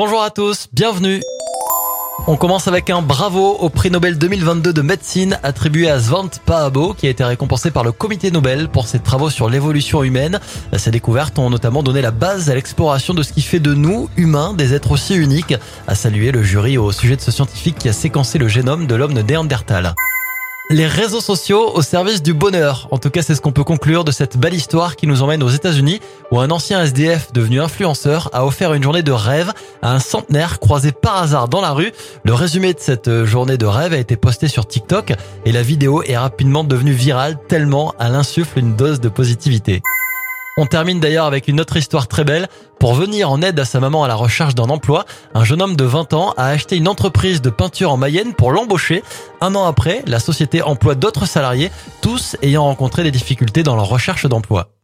Bonjour à tous, bienvenue. On commence avec un bravo au prix Nobel 2022 de médecine attribué à Svante Paabo qui a été récompensé par le comité Nobel pour ses travaux sur l'évolution humaine. Ses découvertes ont notamment donné la base à l'exploration de ce qui fait de nous, humains, des êtres aussi uniques, a salué le jury au sujet de ce scientifique qui a séquencé le génome de l'homme de Néandertal. Les réseaux sociaux au service du bonheur. En tout cas, c'est ce qu'on peut conclure de cette belle histoire qui nous emmène aux États-Unis où un ancien SDF devenu influenceur a offert une journée de rêve à un centenaire croisé par hasard dans la rue. Le résumé de cette journée de rêve a été posté sur TikTok et la vidéo est rapidement devenue virale tellement elle insuffle une dose de positivité. On termine d'ailleurs avec une autre histoire très belle. Pour venir en aide à sa maman à la recherche d'un emploi, un jeune homme de 20 ans a acheté une entreprise de peinture en Mayenne pour l'embaucher. Un an après, la société emploie d'autres salariés, tous ayant rencontré des difficultés dans leur recherche d'emploi.